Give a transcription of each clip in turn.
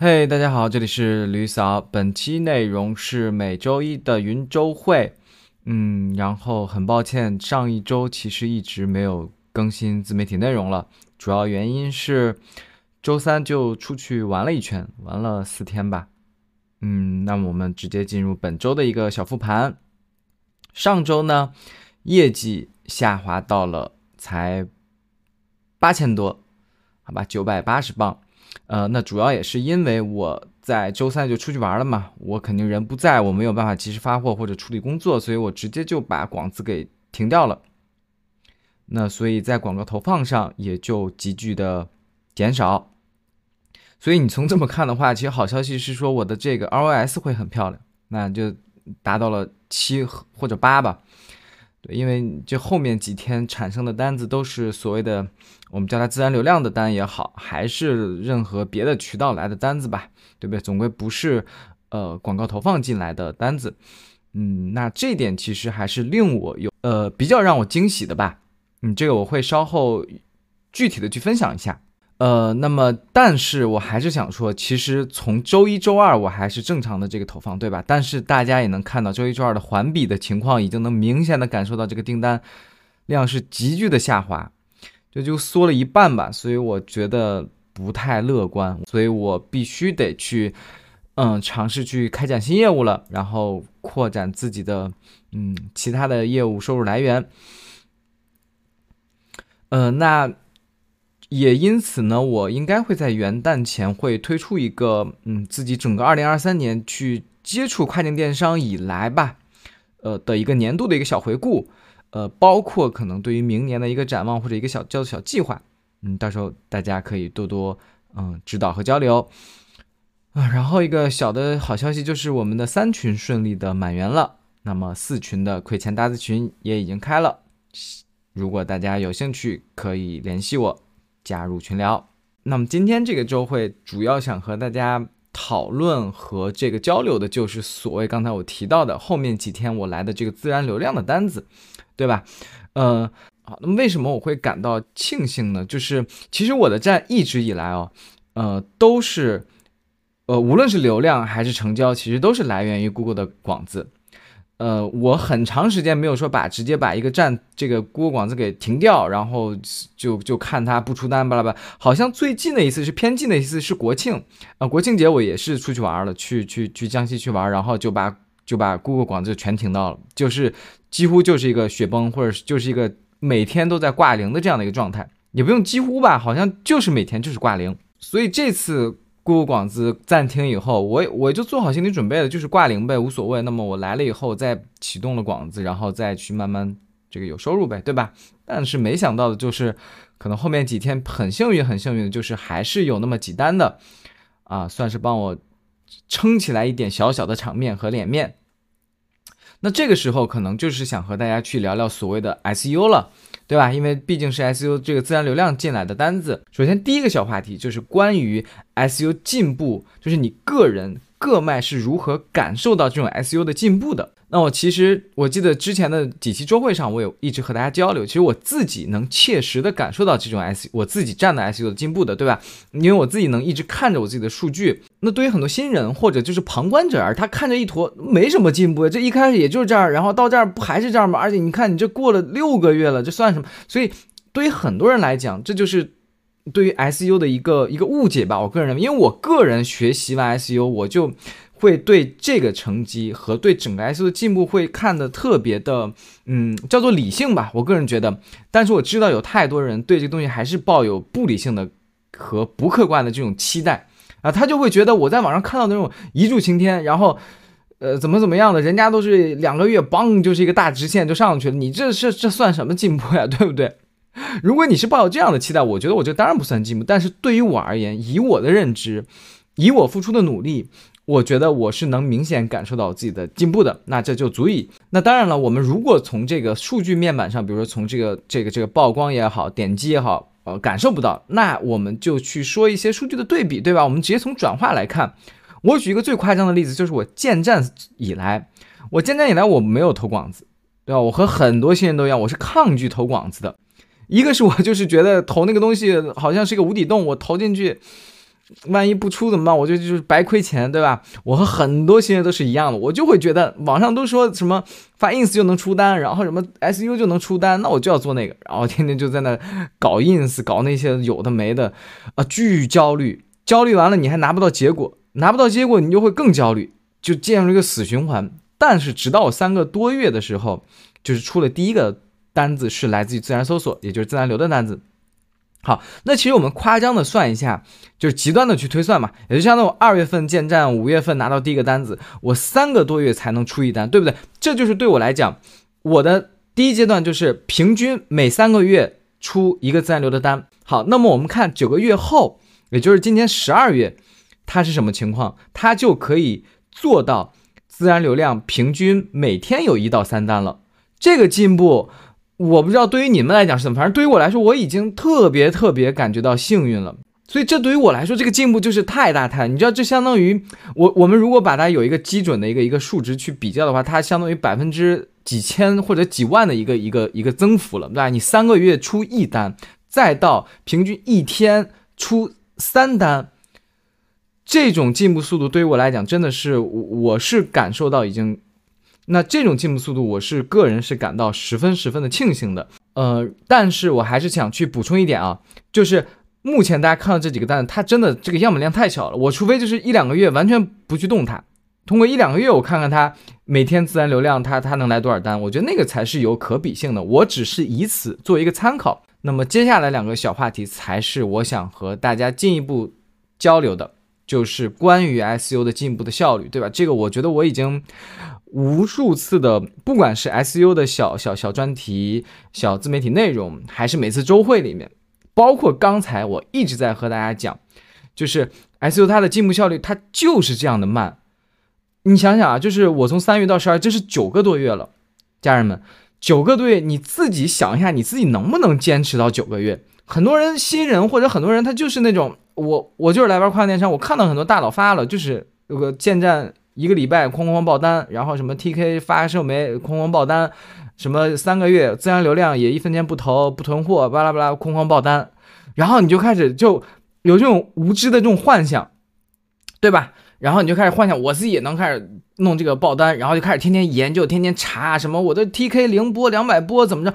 嘿，大家好，这里是吕嫂。本期内容是每周一的云周会，嗯，然后很抱歉，上一周其实一直没有更新自媒体内容了，主要原因是周三就出去玩了一圈，玩了四天吧。嗯，那我们直接进入本周的一个小复盘。上周呢，业绩下滑到了才八千多，好吧，九百八十磅。呃，那主要也是因为我在周三就出去玩了嘛，我肯定人不在，我没有办法及时发货或者处理工作，所以我直接就把广子给停掉了。那所以在广告投放上也就急剧的减少。所以你从这么看的话，其实好消息是说我的这个 ROS 会很漂亮，那就达到了七或者八吧。因为这后面几天产生的单子都是所谓的，我们叫它自然流量的单也好，还是任何别的渠道来的单子吧，对不对？总归不是呃广告投放进来的单子。嗯，那这点其实还是令我有呃比较让我惊喜的吧。嗯，这个我会稍后具体的去分享一下。呃，那么，但是我还是想说，其实从周一、周二我还是正常的这个投放，对吧？但是大家也能看到，周一、周二的环比的情况，已经能明显的感受到这个订单量是急剧的下滑，这就缩了一半吧。所以我觉得不太乐观，所以我必须得去，嗯，尝试去开展新业务了，然后扩展自己的，嗯，其他的业务收入来源。呃，那。也因此呢，我应该会在元旦前会推出一个，嗯，自己整个二零二三年去接触跨境电商以来吧，呃的一个年度的一个小回顾，呃，包括可能对于明年的一个展望或者一个小叫做小计划，嗯，到时候大家可以多多嗯指导和交流啊。然后一个小的好消息就是我们的三群顺利的满员了，那么四群的亏钱搭子群也已经开了，如果大家有兴趣可以联系我。加入群聊。那么今天这个周会主要想和大家讨论和这个交流的，就是所谓刚才我提到的后面几天我来的这个自然流量的单子，对吧？呃，好，那么为什么我会感到庆幸呢？就是其实我的站一直以来哦，呃，都是，呃，无论是流量还是成交，其实都是来源于 Google 的广子。呃，我很长时间没有说把直接把一个站这个 Google 广子给停掉，然后就就看它不出单巴拉巴。好像最近的一次是偏近的一次是国庆啊，国庆节我也是出去玩了，去去去江西去玩，然后就把就把 Google 广子全停到了，就是几乎就是一个雪崩，或者就是一个每天都在挂零的这样的一个状态，也不用几乎吧，好像就是每天就是挂零，所以这次。顾广子暂停以后，我我就做好心理准备了，就是挂零呗，无所谓。那么我来了以后再启动了广子，然后再去慢慢这个有收入呗，对吧？但是没想到的就是，可能后面几天很幸运，很幸运的就是还是有那么几单的，啊，算是帮我撑起来一点小小的场面和脸面。那这个时候可能就是想和大家去聊聊所谓的 SU 了。对吧？因为毕竟是 SU 这个自然流量进来的单子。首先，第一个小话题就是关于 SU 进步，就是你个人各卖是如何感受到这种 SU 的进步的。那我其实我记得之前的几期周会上，我有一直和大家交流，其实我自己能切实的感受到这种 S 我自己站的 SU 的进步的，对吧？因为我自己能一直看着我自己的数据。那对于很多新人或者就是旁观者而他看着一坨没什么进步，这一开始也就是这样，然后到这儿不还是这样吗？而且你看你这过了六个月了，这算什么？所以对于很多人来讲，这就是对于 SU 的一个一个误解吧。我个人认为，因为我个人学习完 SU，我就。会对这个成绩和对整个 S 的进步会看得特别的，嗯，叫做理性吧。我个人觉得，但是我知道有太多人对这个东西还是抱有不理性的和不客观的这种期待啊，他就会觉得我在网上看到那种一柱擎天，然后，呃，怎么怎么样的，人家都是两个月，嘣，就是一个大直线就上去了，你这是这算什么进步呀？对不对？如果你是抱有这样的期待，我觉得我这当然不算进步。但是对于我而言，以我的认知，以我付出的努力。我觉得我是能明显感受到自己的进步的，那这就足以。那当然了，我们如果从这个数据面板上，比如说从这个这个这个曝光也好，点击也好，呃，感受不到，那我们就去说一些数据的对比，对吧？我们直接从转化来看。我举一个最夸张的例子，就是我建站以来，我建站以来我没有投广子，对吧？我和很多新人都一样，我是抗拒投广子的。一个是我就是觉得投那个东西好像是个无底洞，我投进去。万一不出怎么办？我就就是白亏钱，对吧？我和很多新人都是一样的，我就会觉得网上都说什么发 ins 就能出单，然后什么 su 就能出单，那我就要做那个，然后天天就在那搞 ins，搞那些有的没的，啊，巨焦虑，焦虑完了你还拿不到结果，拿不到结果你就会更焦虑，就进入一个死循环。但是直到我三个多月的时候，就是出了第一个单子是来自于自然搜索，也就是自然流的单子。好，那其实我们夸张的算一下，就是极端的去推算嘛，也就相当于我二月份建站，五月份拿到第一个单子，我三个多月才能出一单，对不对？这就是对我来讲，我的第一阶段就是平均每三个月出一个自然流的单。好，那么我们看九个月后，也就是今年十二月，它是什么情况？它就可以做到自然流量平均每天有一到三单了，这个进步。我不知道对于你们来讲是怎么，反正对于我来说，我已经特别特别感觉到幸运了。所以这对于我来说，这个进步就是太大太，你知道，这相当于我我们如果把它有一个基准的一个一个数值去比较的话，它相当于百分之几千或者几万的一个一个一个增幅了，对吧？你三个月出一单，再到平均一天出三单，这种进步速度对于我来讲，真的是我是感受到已经。那这种进步速度，我是个人是感到十分十分的庆幸的。呃，但是我还是想去补充一点啊，就是目前大家看到这几个单，它真的这个样本量太小了。我除非就是一两个月完全不去动它，通过一两个月我看看它每天自然流量，它它能来多少单，我觉得那个才是有可比性的。我只是以此作为一个参考。那么接下来两个小话题才是我想和大家进一步交流的，就是关于 SU 的进步的效率，对吧？这个我觉得我已经。无数次的，不管是 SU 的小小小专题、小自媒体内容，还是每次周会里面，包括刚才我一直在和大家讲，就是 SU 它的进步效率，它就是这样的慢。你想想啊，就是我从三月到十二，这是九个多月了，家人们，九个多月，你自己想一下，你自己能不能坚持到九个月？很多人新人或者很多人他就是那种，我我就是来玩跨境电商，我看到很多大佬发了，就是有个建站。一个礼拜哐哐爆单，然后什么 TK 发售没哐哐爆单，什么三个月自然流量也一分钱不投不囤货，巴拉巴拉哐哐爆单，然后你就开始就有这种无知的这种幻想，对吧？然后你就开始幻想，我自己也能开始弄这个爆单，然后就开始天天研究，天天查什么我的 TK 零波两百波怎么着，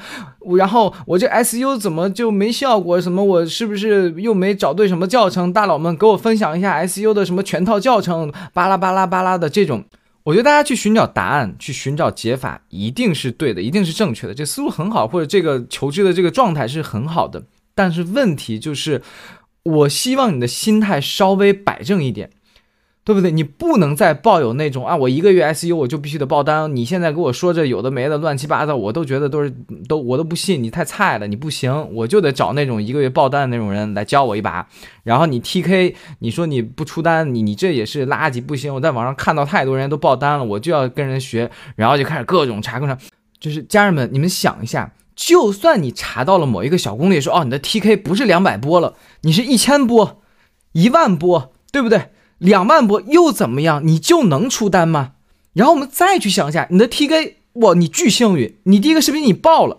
然后我这 SU 怎么就没效果？什么我是不是又没找对什么教程？大佬们给我分享一下 SU 的什么全套教程，巴拉巴拉巴拉的这种，我觉得大家去寻找答案，去寻找解法，一定是对的，一定是正确的，这思路很好，或者这个求知的这个状态是很好的。但是问题就是，我希望你的心态稍微摆正一点。对不对？你不能再抱有那种啊，我一个月 SU 我就必须得爆单。你现在给我说这有的没的乱七八糟，我都觉得都是都我都不信，你太菜了，你不行，我就得找那种一个月爆单的那种人来教我一把。然后你 TK，你说你不出单，你你这也是垃圾，不行。我在网上看到太多人都爆单了，我就要跟人学，然后就开始各种查各种。就是家人们，你们想一下，就算你查到了某一个小攻略，说哦你的 TK 不是两百波了，你是一千波、一万波，对不对？两万波又怎么样？你就能出单吗？然后我们再去想一下，你的 TK，哇，你巨幸运，你第一个视频你爆了，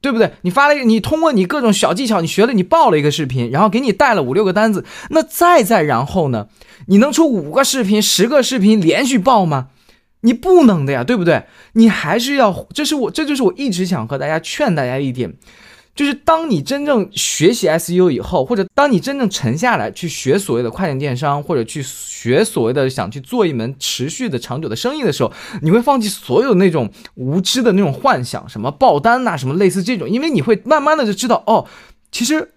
对不对？你发了一个，你通过你各种小技巧，你学了，你爆了一个视频，然后给你带了五六个单子。那再再然后呢？你能出五个视频、十个视频连续爆吗？你不能的呀，对不对？你还是要，这是我，这就是我一直想和大家劝大家一点。就是当你真正学习 SU 以后，或者当你真正沉下来去学所谓的跨境电商，或者去学所谓的想去做一门持续的长久的生意的时候，你会放弃所有那种无知的那种幻想，什么爆单呐，什么类似这种，因为你会慢慢的就知道，哦，其实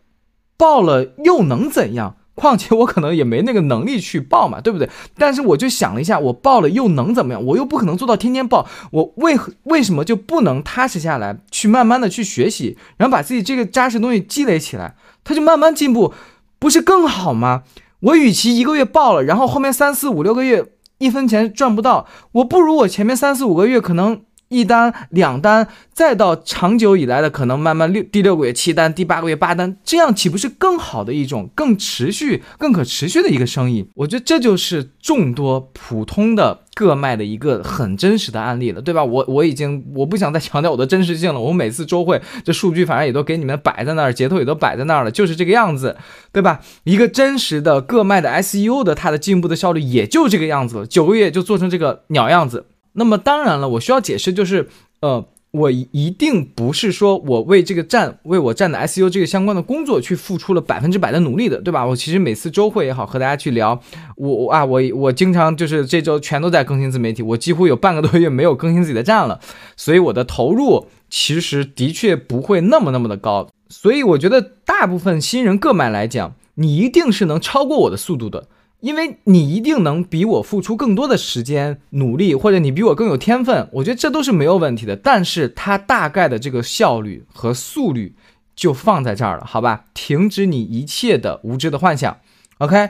爆了又能怎样？况且我可能也没那个能力去报嘛，对不对？但是我就想了一下，我报了又能怎么样？我又不可能做到天天报，我为何为什么就不能踏实下来，去慢慢的去学习，然后把自己这个扎实东西积累起来，他就慢慢进步，不是更好吗？我与其一个月爆了，然后后面三四五六个月一分钱赚不到，我不如我前面三四五个月可能。一单、两单，再到长久以来的可能慢慢六第六个月七单，第八个月八单，这样岂不是更好的一种更持续、更可持续的一个生意？我觉得这就是众多普通的个卖的一个很真实的案例了，对吧？我我已经我不想再强调我的真实性了，我每次周会这数据反正也都给你们摆在那儿，截图也都摆在那儿了，就是这个样子，对吧？一个真实的个卖的 SEO 的它的进步的效率也就这个样子了，九个月就做成这个鸟样子。那么当然了，我需要解释就是，呃，我一定不是说我为这个站为我站的 SU 这个相关的工作去付出了百分之百的努力的，对吧？我其实每次周会也好，和大家去聊，我啊，我我经常就是这周全都在更新自媒体，我几乎有半个多月没有更新自己的站了，所以我的投入其实的确不会那么那么的高，所以我觉得大部分新人个卖来讲，你一定是能超过我的速度的。因为你一定能比我付出更多的时间努力，或者你比我更有天分，我觉得这都是没有问题的。但是它大概的这个效率和速率就放在这儿了，好吧？停止你一切的无知的幻想，OK？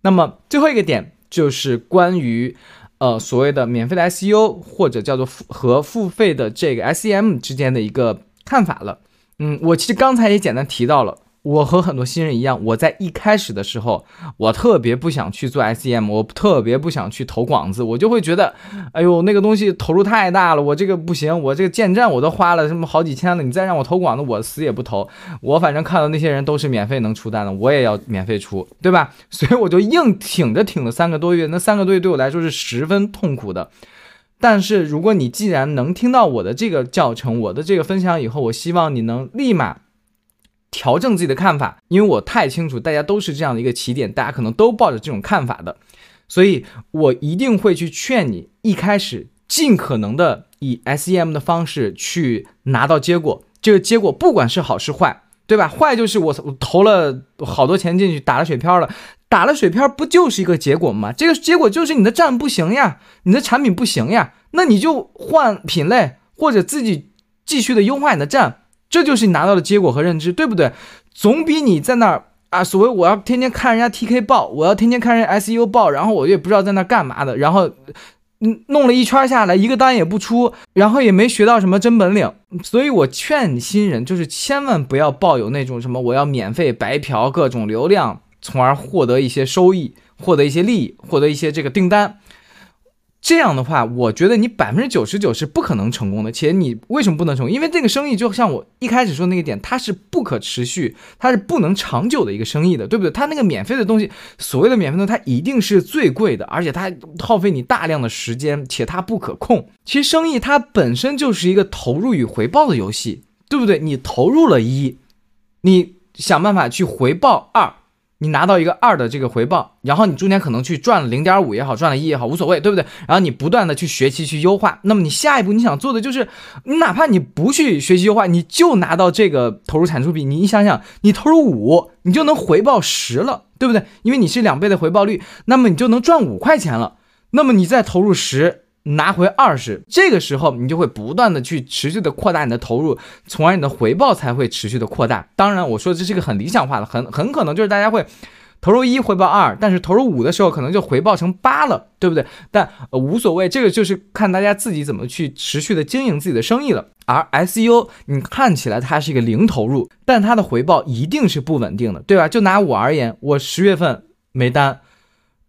那么最后一个点就是关于呃所谓的免费的 SEO 或者叫做付和付费的这个 SEM 之间的一个看法了。嗯，我其实刚才也简单提到了。我和很多新人一样，我在一开始的时候，我特别不想去做 SEM，我特别不想去投广子，我就会觉得，哎呦，那个东西投入太大了，我这个不行，我这个建站我都花了什么好几千了，你再让我投广子，我死也不投。我反正看到那些人都是免费能出单的，我也要免费出，对吧？所以我就硬挺着挺了三个多月，那三个多月对我来说是十分痛苦的。但是如果你既然能听到我的这个教程，我的这个分享以后，我希望你能立马。调整自己的看法，因为我太清楚大家都是这样的一个起点，大家可能都抱着这种看法的，所以我一定会去劝你，一开始尽可能的以 SEM 的方式去拿到结果，这个结果不管是好是坏，对吧？坏就是我投了好多钱进去，打了水漂了，打了水漂不就是一个结果吗？这个结果就是你的站不行呀，你的产品不行呀，那你就换品类或者自己继续的优化你的站。这就是你拿到的结果和认知，对不对？总比你在那儿啊，所谓我要天天看人家 TK 报，我要天天看人家 SEO 报，然后我也不知道在那干嘛的，然后弄了一圈下来，一个单也不出，然后也没学到什么真本领。所以我劝新人，就是千万不要抱有那种什么我要免费白嫖各种流量，从而获得一些收益，获得一些利益，获得一些这个订单。这样的话，我觉得你百分之九十九是不可能成功的。且你为什么不能成功？因为这个生意就像我一开始说那个点，它是不可持续，它是不能长久的一个生意的，对不对？它那个免费的东西，所谓的免费的，它一定是最贵的，而且它耗费你大量的时间，且它不可控。其实生意它本身就是一个投入与回报的游戏，对不对？你投入了一，你想办法去回报二。你拿到一个二的这个回报，然后你中间可能去赚了零点五也好，赚了一也好，无所谓，对不对？然后你不断的去学习去优化，那么你下一步你想做的就是，你哪怕你不去学习优化，你就拿到这个投入产出比，你想想，你投入五，你就能回报十了，对不对？因为你是两倍的回报率，那么你就能赚五块钱了。那么你再投入十。拿回二十，这个时候你就会不断的去持续的扩大你的投入，从而你的回报才会持续的扩大。当然，我说这是一个很理想化的，很很可能就是大家会投入一回报二，但是投入五的时候可能就回报成八了，对不对？但无所谓，这个就是看大家自己怎么去持续的经营自己的生意了。而 SEO 你看起来它是一个零投入，但它的回报一定是不稳定的，对吧？就拿我而言，我十月份没单，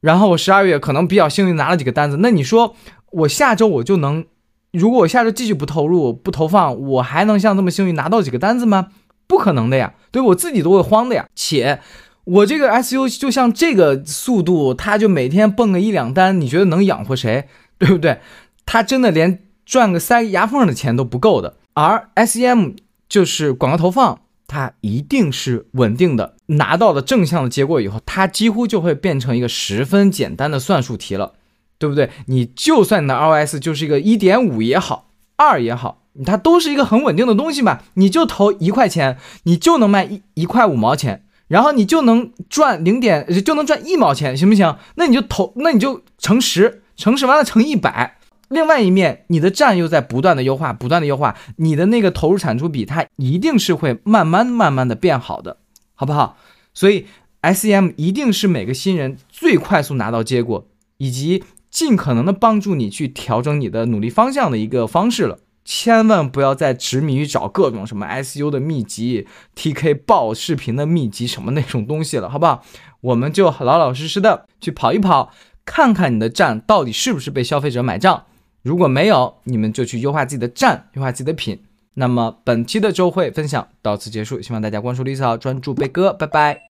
然后我十二月可能比较幸运拿了几个单子，那你说？我下周我就能，如果我下周继续不投入不投放，我还能像这么幸运拿到几个单子吗？不可能的呀，对我自己都会慌的呀。且我这个 SU 就像这个速度，他就每天蹦个一两单，你觉得能养活谁？对不对？他真的连赚个塞牙缝的钱都不够的。而 SEM 就是广告投放，它一定是稳定的，拿到了正向的结果以后，它几乎就会变成一个十分简单的算术题了。对不对？你就算你的 ROS 就是一个一点五也好，二也好，它都是一个很稳定的东西嘛。你就投一块钱，你就能卖一一块五毛钱，然后你就能赚零点，就能赚一毛钱，行不行？那你就投，那你就乘十，乘十完了乘一百。另外一面，你的站又在不断的优化，不断的优化，你的那个投入产出比，它一定是会慢慢慢慢的变好的，好不好？所以 SEM 一定是每个新人最快速拿到结果，以及。尽可能的帮助你去调整你的努力方向的一个方式了。千万不要再执迷于找各种什么 SU 的秘籍、TK 爆视频的秘籍什么那种东西了，好不好？我们就老老实实的去跑一跑，看看你的站到底是不是被消费者买账。如果没有，你们就去优化自己的站，优化自己的品。那么本期的周会分享到此结束，希望大家关注李嫂，专注贝哥，拜拜。